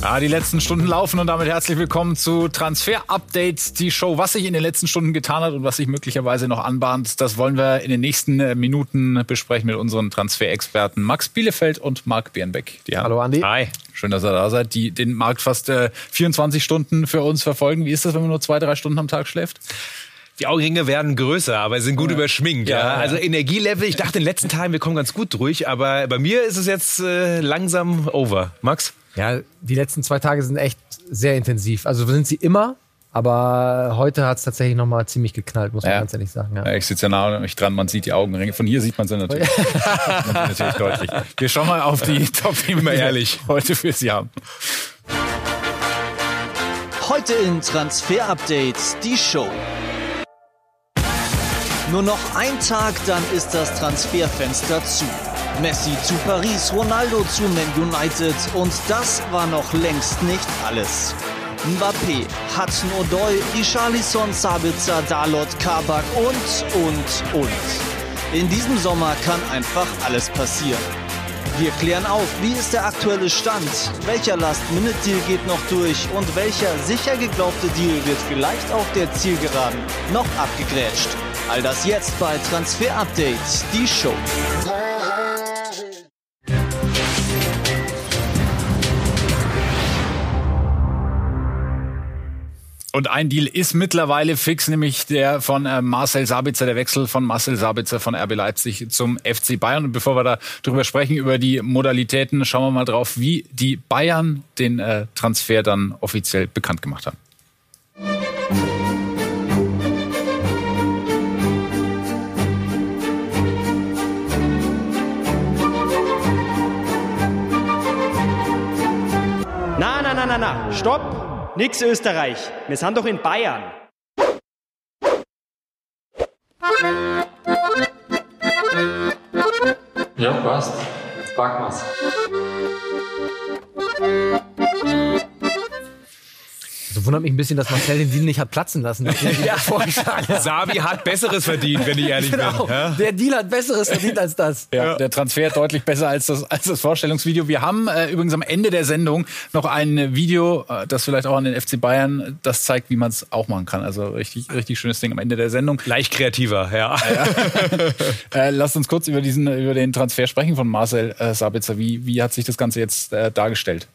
Ja, die letzten Stunden laufen und damit herzlich willkommen zu Transfer Updates, die Show. Was sich in den letzten Stunden getan hat und was sich möglicherweise noch anbahnt, das wollen wir in den nächsten äh, Minuten besprechen mit unseren Transferexperten Max Bielefeld und Marc Bernbeck. Hallo Andi. Hi. Schön, dass ihr da seid, die den Markt fast äh, 24 Stunden für uns verfolgen. Wie ist das, wenn man nur zwei, drei Stunden am Tag schläft? Die Augenringe werden größer, aber sind gut ja. überschminkt. Ja, ja. Also Energielevel, ich dachte in den letzten Tagen, wir kommen ganz gut durch, aber bei mir ist es jetzt äh, langsam over. Max? Ja, die letzten zwei Tage sind echt sehr intensiv. Also sind sie immer, aber heute hat es tatsächlich nochmal ziemlich geknallt, muss man ja. ganz ehrlich sagen. Ja. ich sitze ja nah an mich dran, man sieht die Augenringe. Von hier sieht man sie natürlich, natürlich deutlich. Wir schauen mal auf die top die wir ehrlich heute für Sie haben. Heute in Transfer Updates die Show. Nur noch ein Tag, dann ist das Transferfenster zu. Messi zu Paris, Ronaldo zu Man United und das war noch längst nicht alles. Mbappé, Hudson Odoi, Richarlison, Sabitzer, Dalot, Kabak und, und, und. In diesem Sommer kann einfach alles passieren. Wir klären auf, wie ist der aktuelle Stand, welcher Last-Minute-Deal geht noch durch und welcher sicher geglaubte Deal wird vielleicht auf der Zielgeraden noch abgegrätscht. All das jetzt bei Transfer Update, die Show. Und ein Deal ist mittlerweile fix, nämlich der von äh, Marcel Sabitzer, der Wechsel von Marcel Sabitzer von RB Leipzig zum FC Bayern. Und bevor wir da drüber sprechen, über die Modalitäten, schauen wir mal drauf, wie die Bayern den äh, Transfer dann offiziell bekannt gemacht haben. Stopp! Nix Österreich. Wir sind doch in Bayern. Ja, passt. Packen wir's. Also wundert mich ein bisschen, dass Marcel den Deal nicht hat platzen lassen. ja. Sabi hat Besseres verdient, wenn ich ehrlich genau. bin. Ja? Der Deal hat Besseres verdient als das. Ja, der Transfer deutlich besser als das, als das Vorstellungsvideo. Wir haben äh, übrigens am Ende der Sendung noch ein Video, äh, das vielleicht auch an den FC Bayern das zeigt, wie man es auch machen kann. Also richtig, richtig schönes Ding am Ende der Sendung. Leicht kreativer, ja. äh, lasst uns kurz über diesen, über den Transfer sprechen von Marcel äh, Sabitzer. Wie, wie hat sich das Ganze jetzt äh, dargestellt?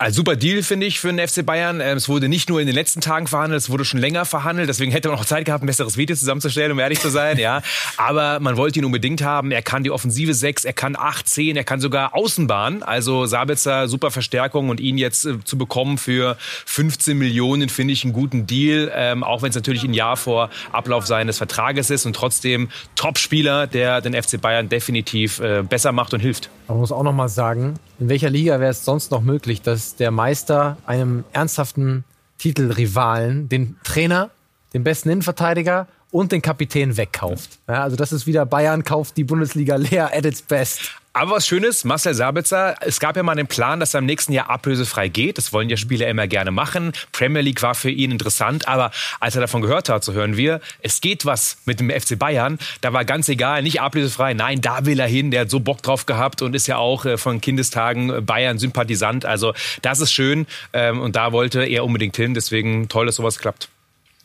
Ein super Deal, finde ich, für den FC Bayern. Ähm, es wurde nicht nur in den letzten Tagen verhandelt, es wurde schon länger verhandelt. Deswegen hätte man auch Zeit gehabt, ein besseres Video zusammenzustellen, um ehrlich zu sein. Ja. Aber man wollte ihn unbedingt haben. Er kann die Offensive 6, er kann 8, 10, er kann sogar Außenbahn. Also Sabitzer, super Verstärkung und ihn jetzt äh, zu bekommen für 15 Millionen, finde ich einen guten Deal. Ähm, auch wenn es natürlich ein Jahr vor Ablauf seines Vertrages ist und trotzdem Top-Spieler, der den FC Bayern definitiv äh, besser macht und hilft. Man muss auch noch mal sagen, in welcher Liga wäre es sonst noch möglich, dass der Meister einem ernsthaften Titelrivalen den Trainer, den besten Innenverteidiger und den Kapitän wegkauft. Ja, also das ist wieder Bayern kauft die Bundesliga leer at its best. Aber was Schönes, Marcel Sabitzer, es gab ja mal den Plan, dass er im nächsten Jahr ablösefrei geht. Das wollen ja Spieler immer gerne machen. Premier League war für ihn interessant, aber als er davon gehört hat, so hören wir, es geht was mit dem FC Bayern, da war ganz egal, nicht ablösefrei, nein, da will er hin, der hat so Bock drauf gehabt und ist ja auch äh, von Kindestagen Bayern-Sympathisant. Also das ist schön ähm, und da wollte er unbedingt hin, deswegen toll, dass sowas klappt.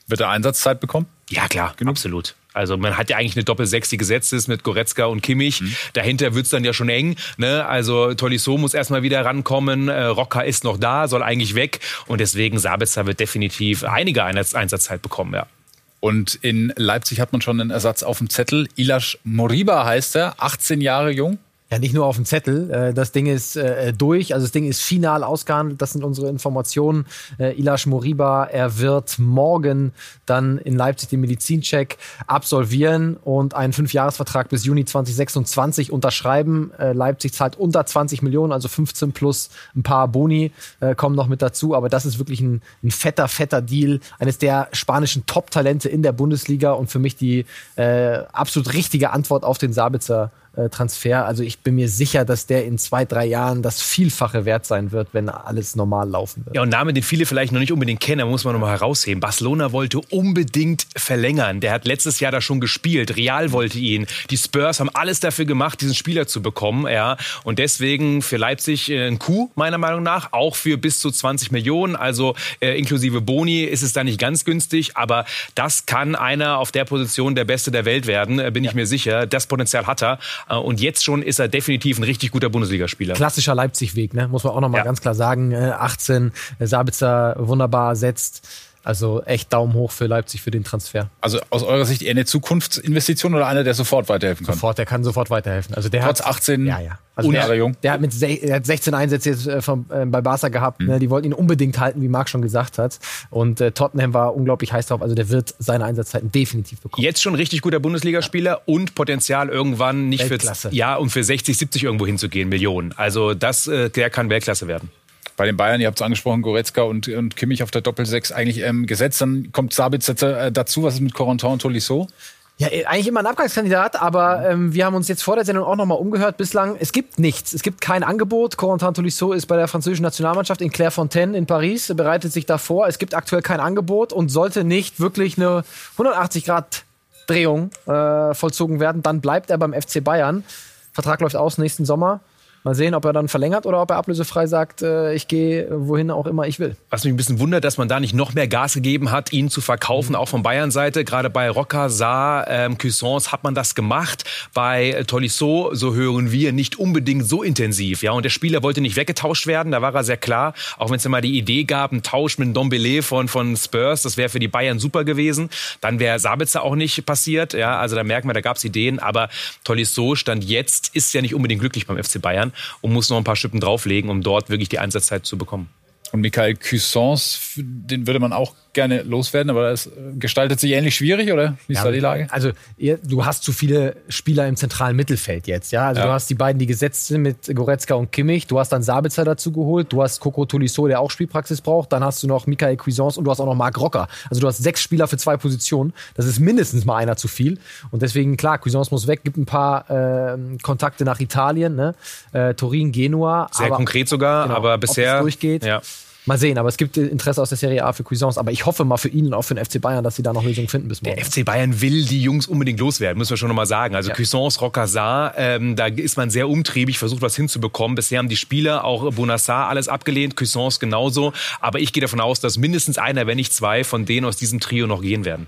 Wird er Einsatzzeit bekommen? Ja, klar, Genug? absolut. Also man hat ja eigentlich eine Doppel-Sechs, die gesetzt ist mit Goretzka und Kimmich. Mhm. Dahinter wird's dann ja schon eng. Ne? Also Tolisso muss erstmal wieder rankommen. Äh, Rocker ist noch da, soll eigentlich weg. Und deswegen Sabitzer wird definitiv einige Einsatzzeit bekommen, ja. Und in Leipzig hat man schon einen Ersatz auf dem Zettel. Ilash Moriba heißt er, 18 Jahre jung. Ja, nicht nur auf dem Zettel. Äh, das Ding ist äh, durch, also das Ding ist final ausgehandelt. Das sind unsere Informationen. Äh, Ilash Moriba, er wird morgen dann in Leipzig den Medizincheck absolvieren und einen Fünfjahresvertrag bis Juni 2026 unterschreiben. Leipzig zahlt unter 20 Millionen, also 15 plus ein paar Boni kommen noch mit dazu. Aber das ist wirklich ein, ein fetter, fetter Deal. Eines der spanischen Top-Talente in der Bundesliga und für mich die äh, absolut richtige Antwort auf den Sabitzer äh, Transfer. Also ich bin mir sicher, dass der in zwei, drei Jahren das Vielfache wert sein wird, wenn alles normal laufen wird. Ja, und Name, den viele vielleicht noch nicht unbedingt kennen, muss man nochmal herausheben. Barcelona wollte unbedingt verlängern. Der hat letztes Jahr da schon gespielt. Real wollte ihn. Die Spurs haben alles dafür gemacht, diesen Spieler zu bekommen. Ja. Und deswegen für Leipzig äh, ein Coup, meiner Meinung nach. Auch für bis zu 20 Millionen. Also äh, inklusive Boni ist es da nicht ganz günstig. Aber das kann einer auf der Position der Beste der Welt werden, äh, bin ja. ich mir sicher. Das Potenzial hat er. Äh, und jetzt schon ist er definitiv ein richtig guter Bundesligaspieler. Klassischer Leipzig-Weg, ne? muss man auch nochmal ja. ganz klar sagen. 18, äh, Sabitzer wunderbar setzt. Also echt Daumen hoch für Leipzig für den Transfer. Also aus eurer Sicht eher eine Zukunftsinvestition oder einer, der sofort weiterhelfen kann? Sofort, der kann sofort weiterhelfen. Also der Trotz hat 18 ja, ja. Also der, jung. Der hat mit der hat 16 Einsätze jetzt äh, von, äh, bei Barca gehabt. Mhm. Ne? Die wollten ihn unbedingt halten, wie Marc schon gesagt hat. Und äh, Tottenham war unglaublich heiß drauf. Also der wird seine Einsatzzeiten definitiv bekommen. Jetzt schon richtig guter Bundesligaspieler ja. und Potenzial irgendwann nicht Weltklasse. für ja und für 60, 70 irgendwo hinzugehen Millionen. Also das, äh, der kann Weltklasse werden bei den Bayern, ihr habt es angesprochen, Goretzka und, und Kimmich auf der Doppelsechs eigentlich ähm, gesetzt. Dann kommt Sabitzer äh, dazu. Was ist mit Corentin und Tolisso? Ja, äh, eigentlich immer ein Abgangskandidat, aber ähm, wir haben uns jetzt vor der Sendung auch nochmal umgehört. Bislang, es gibt nichts. Es gibt kein Angebot. Corentin Tolisso ist bei der französischen Nationalmannschaft in Clairefontaine in Paris, bereitet sich davor. Es gibt aktuell kein Angebot und sollte nicht wirklich eine 180 Grad Drehung äh, vollzogen werden, dann bleibt er beim FC Bayern. Vertrag läuft aus nächsten Sommer. Mal sehen, ob er dann verlängert oder ob er ablösefrei sagt, äh, ich gehe wohin auch immer ich will. Was mich ein bisschen wundert, dass man da nicht noch mehr Gas gegeben hat, ihn zu verkaufen, mhm. auch von Bayern-Seite. Gerade bei Rocker, Saar, ähm, Cuissons hat man das gemacht. Bei äh, Tolisso, so hören wir, nicht unbedingt so intensiv. Ja, und der Spieler wollte nicht weggetauscht werden, da war er sehr klar. Auch wenn es ja mal die Idee gab, ein Tausch mit Dombele von, von Spurs, das wäre für die Bayern super gewesen. Dann wäre Sabitzer auch nicht passiert. Ja, also da merken wir, da gab es Ideen. Aber Tolisso stand jetzt, ist ja nicht unbedingt glücklich beim FC Bayern und muss noch ein paar Schippen drauflegen, um dort wirklich die Einsatzzeit zu bekommen. Und Michael Cuissons, den würde man auch gerne loswerden, aber das gestaltet sich ähnlich schwierig, oder? Wie ist ja, da die Lage? Also, du hast zu viele Spieler im zentralen Mittelfeld jetzt, ja. Also, ja. du hast die beiden, die gesetzt sind mit Goretzka und Kimmich. Du hast dann Sabitzer dazu geholt. Du hast Coco Tolisso, der auch Spielpraxis braucht. Dann hast du noch Michael Cuisance und du hast auch noch Marc Rocker. Also, du hast sechs Spieler für zwei Positionen. Das ist mindestens mal einer zu viel. Und deswegen, klar, Cuisance muss weg. Gibt ein paar äh, Kontakte nach Italien, ne? Äh, Turin, Genua. Sehr aber, konkret sogar, genau, aber bisher. durchgeht. Ja. Mal sehen, aber es gibt Interesse aus der Serie A für Cuisance. Aber ich hoffe mal für ihn und auch für den FC Bayern, dass sie da noch Lösungen finden bis morgen. Der FC Bayern will die Jungs unbedingt loswerden, müssen wir schon nochmal sagen. Also ja. Cuisance, Rocazar, ähm, da ist man sehr umtriebig, versucht was hinzubekommen. Bisher haben die Spieler, auch Bonassar, alles abgelehnt, Cuisance genauso. Aber ich gehe davon aus, dass mindestens einer, wenn nicht zwei, von denen aus diesem Trio noch gehen werden.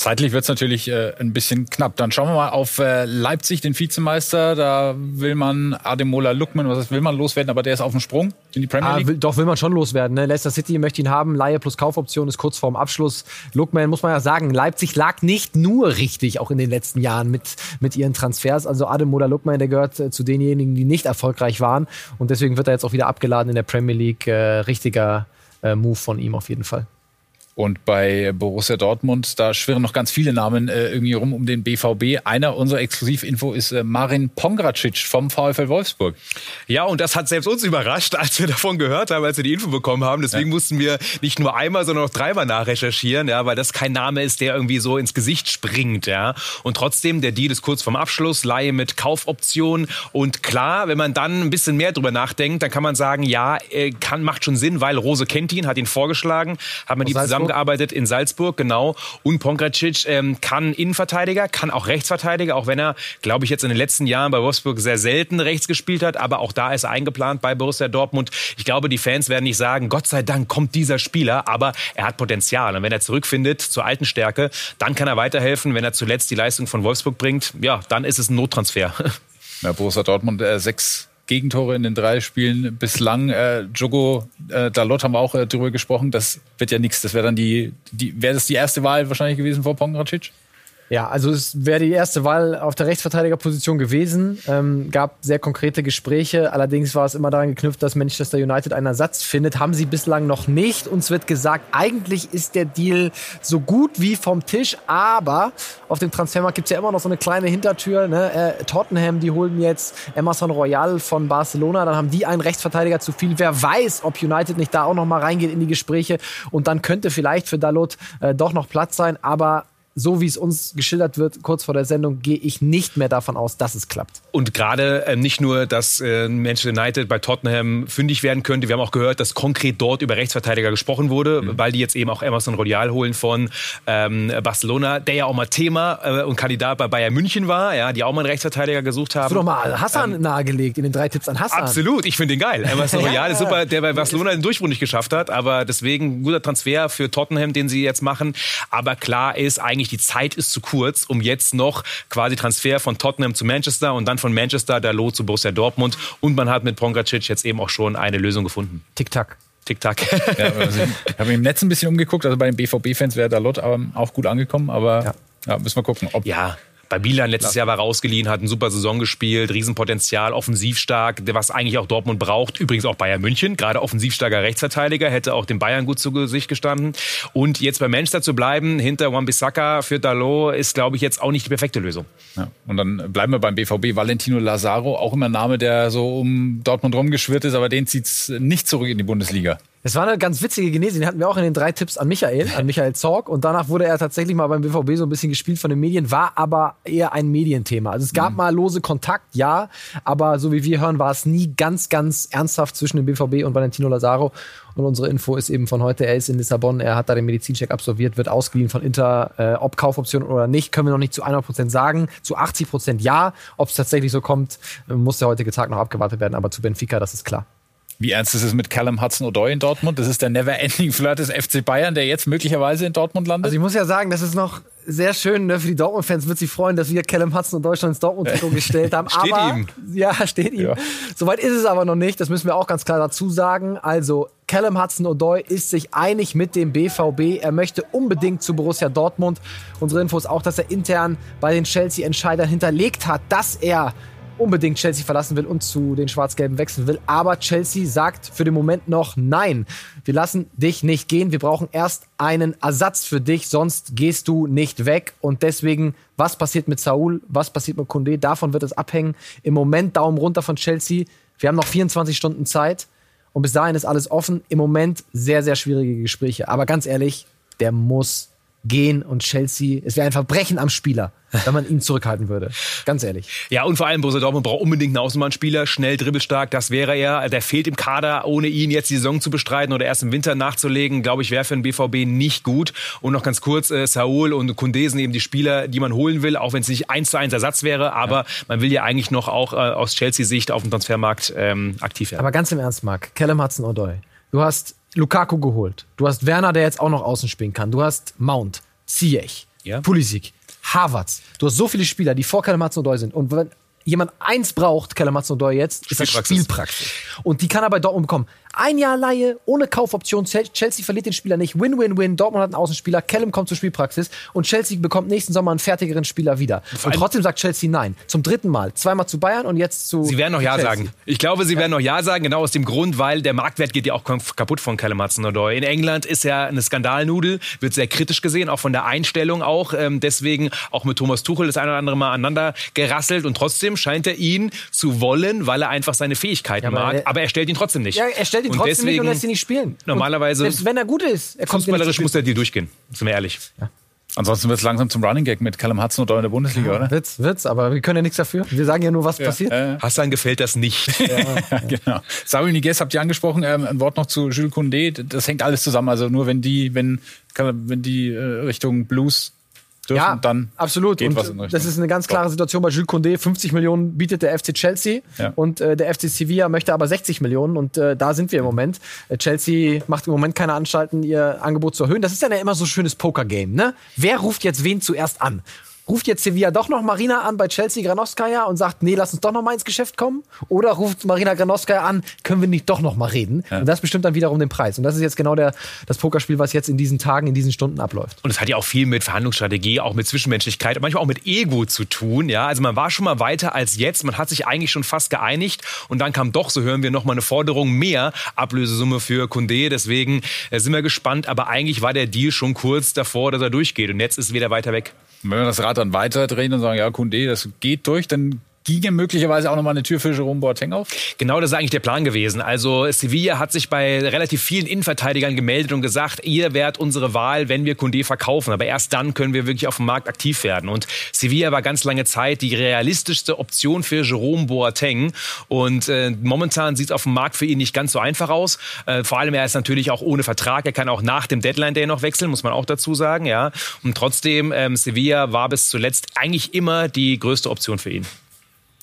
Zeitlich wird es natürlich äh, ein bisschen knapp. Dann schauen wir mal auf äh, Leipzig, den Vizemeister. Da will man Ademola Lukman, was heißt, will man loswerden, aber der ist auf dem Sprung in die Premier ah, League. Ah, will, doch, will man schon loswerden. Ne? Leicester City möchte ihn haben. Laie plus Kaufoption ist kurz vorm Abschluss. Lukman, muss man ja sagen, Leipzig lag nicht nur richtig, auch in den letzten Jahren mit, mit ihren Transfers. Also Ademola Lukman, der gehört äh, zu denjenigen, die nicht erfolgreich waren. Und deswegen wird er jetzt auch wieder abgeladen in der Premier League. Äh, richtiger äh, Move von ihm auf jeden Fall. Und bei Borussia Dortmund, da schwirren noch ganz viele Namen äh, irgendwie rum um den BVB. Einer unserer Exklusivinfo ist äh, Marin Pongracic vom VfL Wolfsburg. Ja, und das hat selbst uns überrascht, als wir davon gehört haben, als wir die Info bekommen haben. Deswegen ja. mussten wir nicht nur einmal, sondern auch dreimal nachrecherchieren, ja, weil das kein Name ist, der irgendwie so ins Gesicht springt, ja. Und trotzdem, der Deal ist kurz vorm Abschluss, Laie mit Kaufoption. Und klar, wenn man dann ein bisschen mehr drüber nachdenkt, dann kann man sagen, ja, äh, kann, macht schon Sinn, weil Rose kennt ihn, hat ihn vorgeschlagen, hat man die zusammen zusammengearbeitet in Salzburg, genau. Und Pongracic ähm, kann Innenverteidiger, kann auch Rechtsverteidiger, auch wenn er, glaube ich, jetzt in den letzten Jahren bei Wolfsburg sehr selten rechts gespielt hat. Aber auch da ist er eingeplant bei Borussia Dortmund. Ich glaube, die Fans werden nicht sagen, Gott sei Dank kommt dieser Spieler, aber er hat Potenzial. Und wenn er zurückfindet zur alten Stärke, dann kann er weiterhelfen. Wenn er zuletzt die Leistung von Wolfsburg bringt, ja, dann ist es ein Nottransfer. Ja, Borussia Dortmund äh, sechs Gegentore in den drei Spielen bislang. Äh, Jogo äh, Dalot haben wir auch äh, drüber gesprochen. Das wird ja nichts. Das wäre dann die, die wäre das die erste Wahl wahrscheinlich gewesen vor Pongracic? Ja, also es wäre die erste Wahl auf der Rechtsverteidigerposition gewesen. Ähm, gab sehr konkrete Gespräche. Allerdings war es immer daran geknüpft, dass Manchester United einen Ersatz findet. Haben sie bislang noch nicht. Uns wird gesagt, eigentlich ist der Deal so gut wie vom Tisch. Aber auf dem Transfermarkt gibt's ja immer noch so eine kleine Hintertür. Ne? Äh, Tottenham, die holen jetzt Emerson Royal von Barcelona. Dann haben die einen Rechtsverteidiger zu viel. Wer weiß, ob United nicht da auch noch mal reingeht in die Gespräche. Und dann könnte vielleicht für Dalot äh, doch noch Platz sein. Aber so wie es uns geschildert wird, kurz vor der Sendung, gehe ich nicht mehr davon aus, dass es klappt. Und gerade äh, nicht nur, dass äh, Manchester United bei Tottenham fündig werden könnte. Wir haben auch gehört, dass konkret dort über Rechtsverteidiger gesprochen wurde, mhm. weil die jetzt eben auch Emerson Royal holen von ähm, Barcelona, der ja auch mal Thema äh, und Kandidat bei Bayern München war, ja, die auch mal einen Rechtsverteidiger gesucht haben. Hast du doch mal Hassan ähm, nahegelegt in den drei Tipps an Hassan. Absolut, ich finde den geil. Emerson Royal ist super, der bei Barcelona den Durchbruch nicht geschafft hat, aber deswegen guter Transfer für Tottenham, den sie jetzt machen. Aber klar ist eigentlich, die Zeit ist zu kurz, um jetzt noch quasi Transfer von Tottenham zu Manchester und dann von Manchester der Lot zu Borussia Dortmund. Und man hat mit Pongracic jetzt eben auch schon eine Lösung gefunden. Tick-Tack. Tick-Tack. Ja, also ich habe im Netz ein bisschen umgeguckt. Also bei den BVB-Fans wäre Dalot auch gut angekommen, aber ja. ja. müssen wir gucken. Ob ja, bei Milan letztes Jahr war rausgeliehen, hat eine super Saison gespielt, Riesenpotenzial, offensiv stark, was eigentlich auch Dortmund braucht. Übrigens auch Bayern München, gerade offensiv starker Rechtsverteidiger, hätte auch den Bayern gut zu Gesicht gestanden. Und jetzt bei Manchester zu bleiben, hinter Wan-Bissaka für Dalot, ist, glaube ich, jetzt auch nicht die perfekte Lösung. Ja. Und dann bleiben wir beim BVB. Valentino Lazaro, auch immer ein Name, der so um Dortmund rumgeschwirrt ist, aber den zieht es nicht zurück in die Bundesliga. Es war eine ganz witzige Genese, den hatten wir auch in den drei Tipps an Michael, an Michael Zorg. Und danach wurde er tatsächlich mal beim BVB so ein bisschen gespielt von den Medien, war aber eher ein Medienthema. Also es gab mhm. mal lose Kontakt, ja, aber so wie wir hören, war es nie ganz, ganz ernsthaft zwischen dem BVB und Valentino Lazaro. Und unsere Info ist eben von heute, er ist in Lissabon, er hat da den Medizincheck absolviert, wird ausgeliehen von Inter, äh, ob Kaufoption oder nicht, können wir noch nicht zu 100 Prozent sagen. Zu 80 Prozent ja. Ob es tatsächlich so kommt, muss der heutige Tag noch abgewartet werden, aber zu Benfica, das ist klar. Wie ernst ist es mit Callum Hudson-Odoi in Dortmund? Das ist der never-ending Flirt des FC Bayern, der jetzt möglicherweise in Dortmund landet. Also ich muss ja sagen, das ist noch sehr schön. Ne? Für die Dortmund-Fans wird sich freuen, dass wir Callum Hudson-Odoi schon ins Dortmund-Trikot gestellt haben. steht aber, ihm. Ja, steht ihm. Ja. Soweit ist es aber noch nicht. Das müssen wir auch ganz klar dazu sagen. Also Callum Hudson-Odoi ist sich einig mit dem BVB. Er möchte unbedingt zu Borussia Dortmund. Unsere Info ist auch, dass er intern bei den Chelsea-Entscheidern hinterlegt hat, dass er unbedingt Chelsea verlassen will und zu den Schwarz-Gelben wechseln will. Aber Chelsea sagt für den Moment noch nein. Wir lassen dich nicht gehen. Wir brauchen erst einen Ersatz für dich, sonst gehst du nicht weg. Und deswegen, was passiert mit Saul? Was passiert mit Kunde? Davon wird es abhängen. Im Moment Daumen runter von Chelsea. Wir haben noch 24 Stunden Zeit. Und bis dahin ist alles offen. Im Moment sehr, sehr schwierige Gespräche. Aber ganz ehrlich, der muss gehen und Chelsea, es wäre ein Verbrechen am Spieler, wenn man ihn zurückhalten würde. Ganz ehrlich. Ja, und vor allem Borussia Dortmund braucht unbedingt einen Außenbahnspieler, schnell, dribbelstark, das wäre er. Der fehlt im Kader, ohne ihn jetzt die Saison zu bestreiten oder erst im Winter nachzulegen, glaube ich, wäre für den BVB nicht gut. Und noch ganz kurz, äh, Saul und Kunde sind eben die Spieler, die man holen will, auch wenn es nicht eins zu eins Ersatz wäre, aber ja. man will ja eigentlich noch auch äh, aus Chelsea-Sicht auf dem Transfermarkt ähm, aktiv werden. Aber ganz im Ernst, Marc, Callum Hudson-Odoi, du hast Lukaku geholt. Du hast Werner, der jetzt auch noch außen spielen kann. Du hast Mount, Ziyech, ja. Pulisic, Havertz. Du hast so viele Spieler, die vor Kanematsu Doi sind. Und wenn jemand eins braucht, Kanematsu Doi jetzt, ist das Spielpraxis. Und die kann er bei Dortmund bekommen. Ein Jahr Laie, ohne Kaufoption. Chelsea verliert den Spieler nicht. Win-win-win. Dortmund hat einen Außenspieler. Callum kommt zur Spielpraxis. Und Chelsea bekommt nächsten Sommer einen fertigeren Spieler wieder. Und trotzdem sagt Chelsea nein. Zum dritten Mal. Zweimal zu Bayern und jetzt zu. Sie werden noch Ja Chelsea. sagen. Ich glaube, Sie werden noch Ja sagen. Genau aus dem Grund, weil der Marktwert geht ja auch kaputt von Callum Hudson-Odoi. In England ist er eine Skandalnudel. Wird sehr kritisch gesehen. Auch von der Einstellung auch. Ähm, deswegen auch mit Thomas Tuchel das eine oder andere Mal aneinander gerasselt. Und trotzdem scheint er ihn zu wollen, weil er einfach seine Fähigkeiten ja, mag. Er, aber er stellt ihn trotzdem nicht. Ja, er stellt ihn und trotzdem deswegen, nicht und lässt ihn nicht spielen. Normalerweise. Und selbst wenn er gut ist, er kommt Fußballerisch muss er dir durchgehen. Sind wir ehrlich. Ja. Ansonsten wird es langsam zum Running Gag mit Callum Hudson oder in der Bundesliga, ja, oder? Wird's, wird's, aber wir können ja nichts dafür. Wir sagen ja nur, was ja, passiert. Äh. Hassan gefällt das nicht. ja, genau. Samuel Niguez habt ihr angesprochen. Ähm, ein Wort noch zu Jules Koundé. Das hängt alles zusammen. Also nur wenn die, wenn, wenn die äh, Richtung Blues dürfen, ja, dann absolut. Geht und was in das ist eine ganz klare Situation bei Jules Condé. 50 Millionen bietet der FC Chelsea ja. und äh, der FC Sevilla möchte aber 60 Millionen und äh, da sind wir im Moment. Äh, Chelsea macht im Moment keine Anstalten, ihr Angebot zu erhöhen. Das ist ja immer so ein schönes Poker-Game, ne? Wer ruft jetzt wen zuerst an? Ruft jetzt Sevilla doch noch Marina an bei Chelsea Granoskaya und sagt, nee, lass uns doch noch mal ins Geschäft kommen? Oder ruft Marina Granoskaya an, können wir nicht doch noch mal reden? Ja. Und das bestimmt dann wiederum den Preis. Und das ist jetzt genau der, das Pokerspiel, was jetzt in diesen Tagen, in diesen Stunden abläuft. Und es hat ja auch viel mit Verhandlungsstrategie, auch mit Zwischenmenschlichkeit, manchmal auch mit Ego zu tun. Ja, also man war schon mal weiter als jetzt. Man hat sich eigentlich schon fast geeinigt. Und dann kam doch, so hören wir, noch mal eine Forderung mehr Ablösesumme für Kunde. Deswegen äh, sind wir gespannt. Aber eigentlich war der Deal schon kurz davor, dass er durchgeht. Und jetzt ist es wieder weiter weg. Wenn wir das Rad dann weiterdrehen und sagen, ja, Kunde, das geht durch, dann ginge möglicherweise auch nochmal eine Tür für Jerome Boateng auf? Genau, das ist eigentlich der Plan gewesen. Also Sevilla hat sich bei relativ vielen Innenverteidigern gemeldet und gesagt, ihr werdet unsere Wahl, wenn wir Kunde verkaufen. Aber erst dann können wir wirklich auf dem Markt aktiv werden. Und Sevilla war ganz lange Zeit die realistischste Option für Jerome Boateng. Und äh, momentan sieht es auf dem Markt für ihn nicht ganz so einfach aus. Äh, vor allem er ist natürlich auch ohne Vertrag. Er kann auch nach dem Deadline Day noch wechseln, muss man auch dazu sagen. Ja. Und trotzdem, ähm, Sevilla war bis zuletzt eigentlich immer die größte Option für ihn.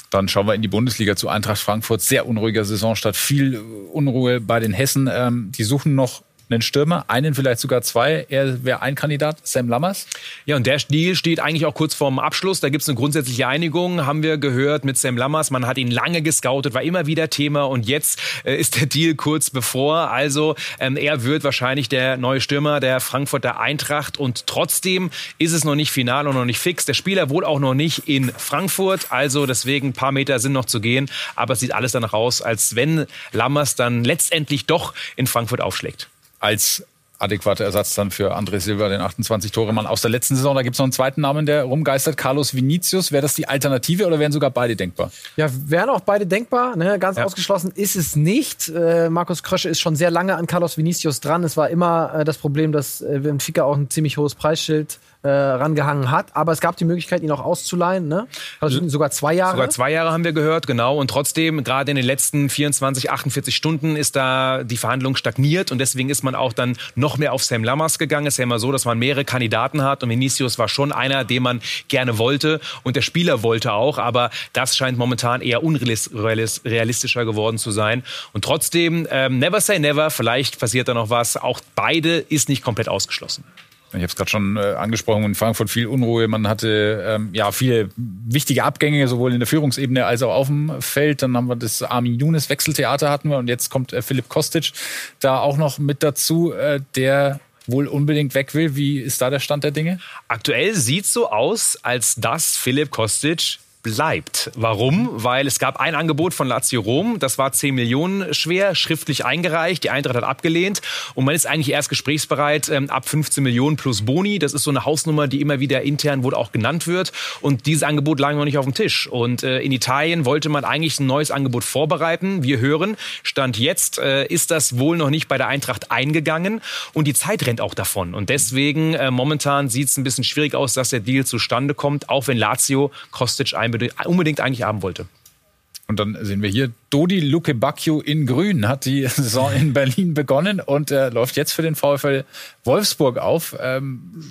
Dann schauen wir in die Bundesliga zu Eintracht Frankfurt. Sehr unruhiger Saisonstart, viel Unruhe bei den Hessen. Ähm, die suchen noch einen Stürmer, einen vielleicht sogar zwei. Er wäre ein Kandidat, Sam Lammers. Ja, und der Deal steht eigentlich auch kurz vorm Abschluss. Da gibt es eine grundsätzliche Einigung, haben wir gehört mit Sam Lammers. Man hat ihn lange gescoutet, war immer wieder Thema und jetzt äh, ist der Deal kurz bevor. Also ähm, er wird wahrscheinlich der neue Stürmer der Frankfurter Eintracht und trotzdem ist es noch nicht final und noch nicht fix. Der Spieler wohl auch noch nicht in Frankfurt, also deswegen ein paar Meter sind noch zu gehen. Aber es sieht alles danach aus, als wenn Lammers dann letztendlich doch in Frankfurt aufschlägt als adäquater Ersatz dann für André Silva, den 28-Tore-Mann aus der letzten Saison. Da gibt es noch einen zweiten Namen, der rumgeistert, Carlos Vinicius. Wäre das die Alternative oder wären sogar beide denkbar? Ja, wären auch beide denkbar. Ne? Ganz ja. ausgeschlossen ist es nicht. Äh, Markus Krösche ist schon sehr lange an Carlos Vinicius dran. Es war immer äh, das Problem, dass äh, Benfica auch ein ziemlich hohes Preisschild äh, rangehangen hat. Aber es gab die Möglichkeit, ihn auch auszuleihen. Ne? Also sogar zwei Jahre. Sogar zwei Jahre haben wir gehört, genau. Und trotzdem, gerade in den letzten 24, 48 Stunden ist da die Verhandlung stagniert. Und deswegen ist man auch dann noch mehr auf Sam Lammers gegangen. Es ist ja immer so, dass man mehrere Kandidaten hat. Und Vinicius war schon einer, den man gerne wollte. Und der Spieler wollte auch. Aber das scheint momentan eher unrealistischer geworden zu sein. Und trotzdem, ähm, never say never. Vielleicht passiert da noch was. Auch beide ist nicht komplett ausgeschlossen. Ich habe es gerade schon äh, angesprochen, in Frankfurt viel Unruhe. Man hatte ähm, ja viele wichtige Abgänge, sowohl in der Führungsebene als auch auf dem Feld. Dann haben wir das Armin Younes Wechseltheater hatten wir und jetzt kommt äh, Philipp Kostic da auch noch mit dazu, äh, der wohl unbedingt weg will. Wie ist da der Stand der Dinge? Aktuell sieht so aus, als dass Philipp Kostic bleibt. Warum? Weil es gab ein Angebot von Lazio Rom, das war 10 Millionen schwer, schriftlich eingereicht, die Eintracht hat abgelehnt und man ist eigentlich erst gesprächsbereit ähm, ab 15 Millionen plus Boni. Das ist so eine Hausnummer, die immer wieder intern wohl auch genannt wird und dieses Angebot lag noch nicht auf dem Tisch. Und äh, in Italien wollte man eigentlich ein neues Angebot vorbereiten. Wir hören, Stand jetzt äh, ist das wohl noch nicht bei der Eintracht eingegangen und die Zeit rennt auch davon. Und deswegen äh, momentan sieht es ein bisschen schwierig aus, dass der Deal zustande kommt, auch wenn Lazio Kostic einbezieht unbedingt eigentlich haben wollte. Und dann sehen wir hier, Dodi Luke Bacchio in Grün hat die Saison in Berlin begonnen und äh, läuft jetzt für den VfL Wolfsburg auf. Ähm,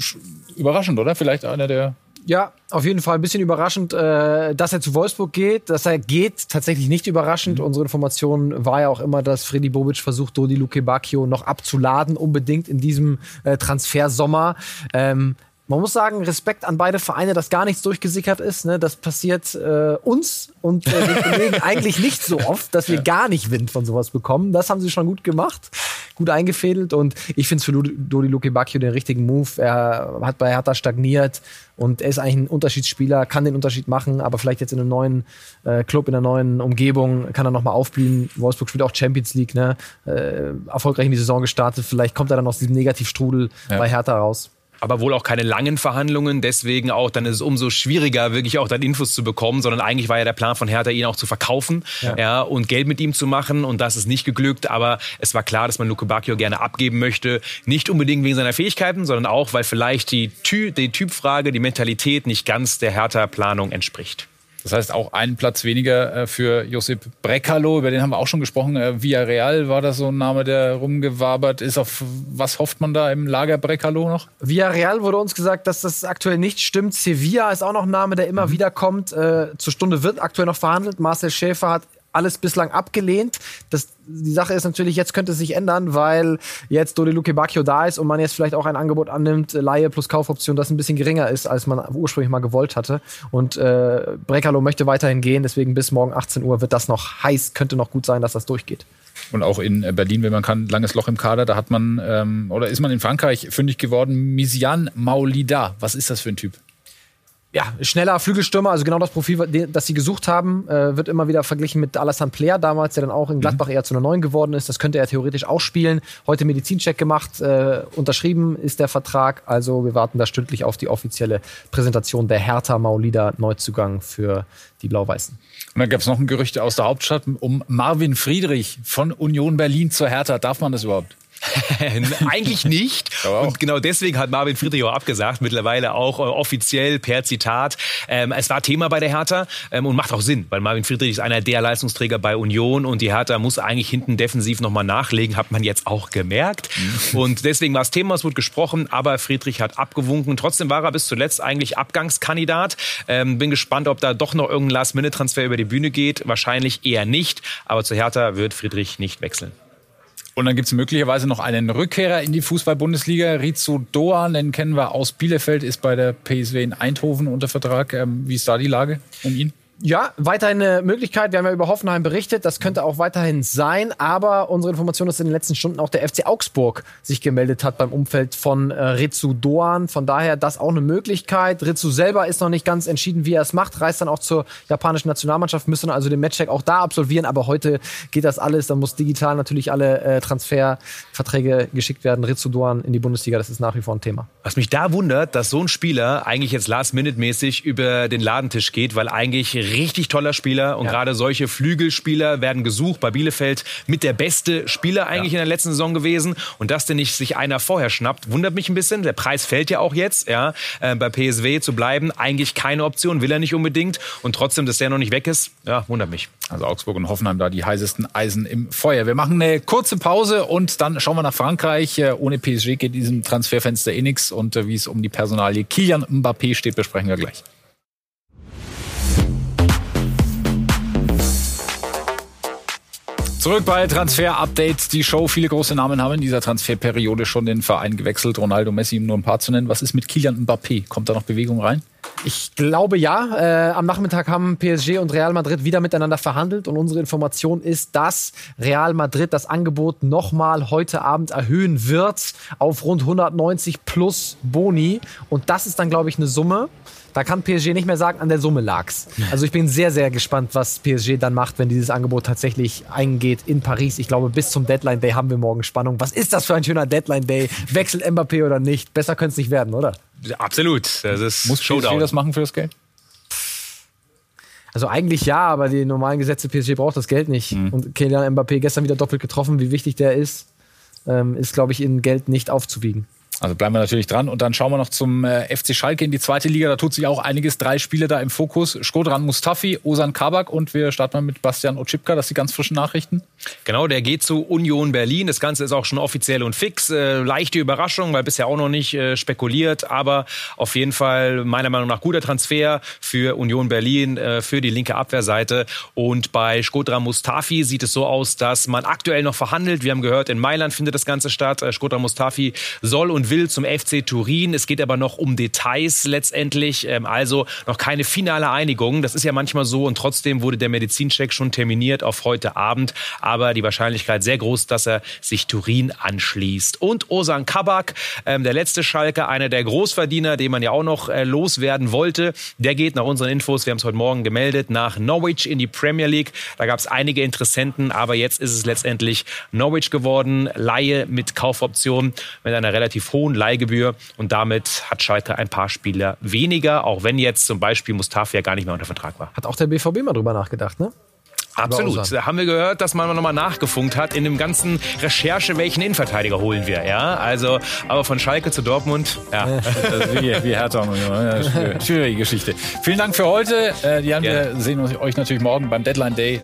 überraschend, oder? Vielleicht einer der ja, auf jeden Fall ein bisschen überraschend, äh, dass er zu Wolfsburg geht. Dass er geht, tatsächlich nicht überraschend. Mhm. Unsere Information war ja auch immer, dass Freddy Bobic versucht, Dodi Luke Bacchio noch abzuladen, unbedingt in diesem äh, Transfersommer. Man muss sagen, Respekt an beide Vereine, dass gar nichts durchgesickert ist. Ne? Das passiert äh, uns und äh, den Kollegen eigentlich nicht so oft, dass wir ja. gar nicht Wind von sowas bekommen. Das haben sie schon gut gemacht, gut eingefädelt und ich finde es für Dodi Luke Bacchio den richtigen Move. Er hat bei Hertha stagniert und er ist eigentlich ein Unterschiedsspieler, kann den Unterschied machen, aber vielleicht jetzt in einem neuen äh, Club, in einer neuen Umgebung kann er nochmal aufblühen. Wolfsburg spielt auch Champions League, ne? äh, erfolgreich in die Saison gestartet. Vielleicht kommt er dann aus diesem Negativstrudel ja. bei Hertha raus aber wohl auch keine langen Verhandlungen. Deswegen auch, dann ist es umso schwieriger, wirklich auch dann Infos zu bekommen, sondern eigentlich war ja der Plan von Hertha, ihn auch zu verkaufen ja. ja und Geld mit ihm zu machen. Und das ist nicht geglückt. Aber es war klar, dass man Luke Bacchio gerne abgeben möchte. Nicht unbedingt wegen seiner Fähigkeiten, sondern auch, weil vielleicht die, Ty die Typfrage, die Mentalität nicht ganz der Hertha-Planung entspricht. Das heißt auch einen Platz weniger äh, für Josip Brekalo, über den haben wir auch schon gesprochen. Äh, Villarreal war das so ein Name, der rumgewabert ist. Auf was hofft man da im Lager Brekalo noch? Villarreal wurde uns gesagt, dass das aktuell nicht stimmt. Sevilla ist auch noch ein Name, der immer mhm. wieder kommt. Äh, zur Stunde wird aktuell noch verhandelt. Marcel Schäfer hat alles bislang abgelehnt. Das, die Sache ist natürlich, jetzt könnte es sich ändern, weil jetzt Dodi Luke Bacchio da ist und man jetzt vielleicht auch ein Angebot annimmt, Laie plus Kaufoption, das ein bisschen geringer ist, als man ursprünglich mal gewollt hatte. Und äh, Brekalo möchte weiterhin gehen, deswegen bis morgen 18 Uhr wird das noch heiß, könnte noch gut sein, dass das durchgeht. Und auch in Berlin, wenn man kann, langes Loch im Kader, da hat man, ähm, oder ist man in Frankreich fündig geworden, Misian Maulida. Was ist das für ein Typ? Ja, schneller Flügelstürmer, also genau das Profil, das sie gesucht haben, äh, wird immer wieder verglichen mit Alassane Player damals, der dann auch in Gladbach mhm. eher zu einer Neuen geworden ist. Das könnte er theoretisch auch spielen. Heute Medizincheck gemacht, äh, unterschrieben ist der Vertrag. Also wir warten da stündlich auf die offizielle Präsentation der Hertha Maulida Neuzugang für die Blau-Weißen. Und dann gab es noch ein Gerücht aus der Hauptstadt um Marvin Friedrich von Union Berlin zur Hertha. Darf man das überhaupt? Eigentlich nicht. Und genau deswegen hat Marvin Friedrich auch abgesagt, mittlerweile auch äh, offiziell per Zitat. Ähm, es war Thema bei der Hertha ähm, und macht auch Sinn, weil Marvin Friedrich ist einer der Leistungsträger bei Union und die Hertha muss eigentlich hinten defensiv nochmal nachlegen, hat man jetzt auch gemerkt. Mhm. Und deswegen war es Thema, es wurde gesprochen, aber Friedrich hat abgewunken. Trotzdem war er bis zuletzt eigentlich Abgangskandidat. Ähm, bin gespannt, ob da doch noch irgendein Last-Minute-Transfer über die Bühne geht. Wahrscheinlich eher nicht, aber zu Hertha wird Friedrich nicht wechseln. Und dann gibt es möglicherweise noch einen Rückkehrer in die Fußball-Bundesliga. Rizu Doan, den kennen wir aus Bielefeld, ist bei der PSW in Eindhoven unter Vertrag. Ähm, wie ist da die Lage um ihn? Ja, weiterhin eine Möglichkeit. Wir haben ja über Hoffenheim berichtet. Das könnte auch weiterhin sein. Aber unsere Information ist in den letzten Stunden auch der FC Augsburg sich gemeldet hat beim Umfeld von äh, Ritsu Doan. Von daher das auch eine Möglichkeit. Ritsu selber ist noch nicht ganz entschieden, wie er es macht. Reist dann auch zur japanischen Nationalmannschaft, müssen also den Matchcheck auch da absolvieren. Aber heute geht das alles. Dann muss digital natürlich alle äh, Transferverträge geschickt werden. Ritsu Doan in die Bundesliga, das ist nach wie vor ein Thema. Was mich da wundert, dass so ein Spieler eigentlich jetzt last-minute-mäßig über den Ladentisch geht, weil eigentlich richtig toller Spieler und ja. gerade solche Flügelspieler werden gesucht. Bei Bielefeld mit der beste Spieler eigentlich ja. in der letzten Saison gewesen und dass denn nicht sich einer vorher schnappt, wundert mich ein bisschen. Der Preis fällt ja auch jetzt, ja, äh, bei PSW zu bleiben, eigentlich keine Option, will er nicht unbedingt und trotzdem, dass der noch nicht weg ist, ja, wundert mich. Also Augsburg und Hoffenheim da die heißesten Eisen im Feuer. Wir machen eine kurze Pause und dann schauen wir nach Frankreich. Äh, ohne PSG geht in diesem Transferfenster eh nichts und äh, wie es um die Personalie Kilian Mbappé steht, besprechen wir gleich. Zurück bei Transfer Updates, die Show. Viele große Namen haben in dieser Transferperiode schon den Verein gewechselt. Ronaldo, Messi, um nur ein paar zu nennen. Was ist mit Kilian Mbappé? Kommt da noch Bewegung rein? Ich glaube ja. Äh, am Nachmittag haben PSG und Real Madrid wieder miteinander verhandelt und unsere Information ist, dass Real Madrid das Angebot nochmal heute Abend erhöhen wird auf rund 190 plus Boni. Und das ist dann, glaube ich, eine Summe, da kann PSG nicht mehr sagen, an der Summe lag's. Also ich bin sehr, sehr gespannt, was PSG dann macht, wenn dieses Angebot tatsächlich eingeht in Paris. Ich glaube, bis zum Deadline Day haben wir morgen Spannung. Was ist das für ein schöner Deadline Day? Wechselt Mbappé oder nicht? Besser könnte es nicht werden, oder? Absolut. Das ist Muss Showdown. PSG das machen für das Geld? Also eigentlich ja, aber die normalen Gesetze PSG braucht das Geld nicht. Mhm. Und Kylian Mbappé gestern wieder doppelt getroffen, wie wichtig der ist, ähm, ist, glaube ich, in Geld nicht aufzuwiegen. Also bleiben wir natürlich dran und dann schauen wir noch zum äh, FC Schalke in die zweite Liga. Da tut sich auch einiges. Drei Spiele da im Fokus. Skodran Mustafi, Osan Kabak und wir starten mal mit Bastian Otschipka. Das sind die ganz frischen Nachrichten. Genau, der geht zu Union Berlin. Das Ganze ist auch schon offiziell und fix. Äh, leichte Überraschung, weil bisher auch noch nicht äh, spekuliert. Aber auf jeden Fall meiner Meinung nach guter Transfer für Union Berlin, für die linke Abwehrseite. Und bei Skodran Mustafi sieht es so aus, dass man aktuell noch verhandelt. Wir haben gehört, in Mailand findet das Ganze statt. Äh, Skodran Mustafi soll und will zum FC Turin. Es geht aber noch um Details letztendlich, ähm, also noch keine finale Einigung. Das ist ja manchmal so und trotzdem wurde der Medizincheck schon terminiert auf heute Abend. Aber die Wahrscheinlichkeit sehr groß, dass er sich Turin anschließt. Und Osan Kabak, ähm, der letzte Schalke, einer der Großverdiener, den man ja auch noch äh, loswerden wollte, der geht nach unseren Infos, wir haben es heute Morgen gemeldet, nach Norwich in die Premier League. Da gab es einige Interessenten, aber jetzt ist es letztendlich Norwich geworden. Laie mit Kaufoption mit einer relativ hohen Leihgebühr und damit hat Schalke ein paar Spieler weniger, auch wenn jetzt zum Beispiel Mustafi ja gar nicht mehr unter Vertrag war. Hat auch der BVB mal drüber nachgedacht, ne? Absolut. Da haben wir gehört, dass man nochmal nachgefunkt hat in dem ganzen Recherche, welchen Innenverteidiger holen wir. Ja, also, aber von Schalke zu Dortmund, ja. Wie, wie Hertha. Ja, schwierige Geschichte. Vielen Dank für heute. Äh, die haben wir sehen euch natürlich morgen beim Deadline Day.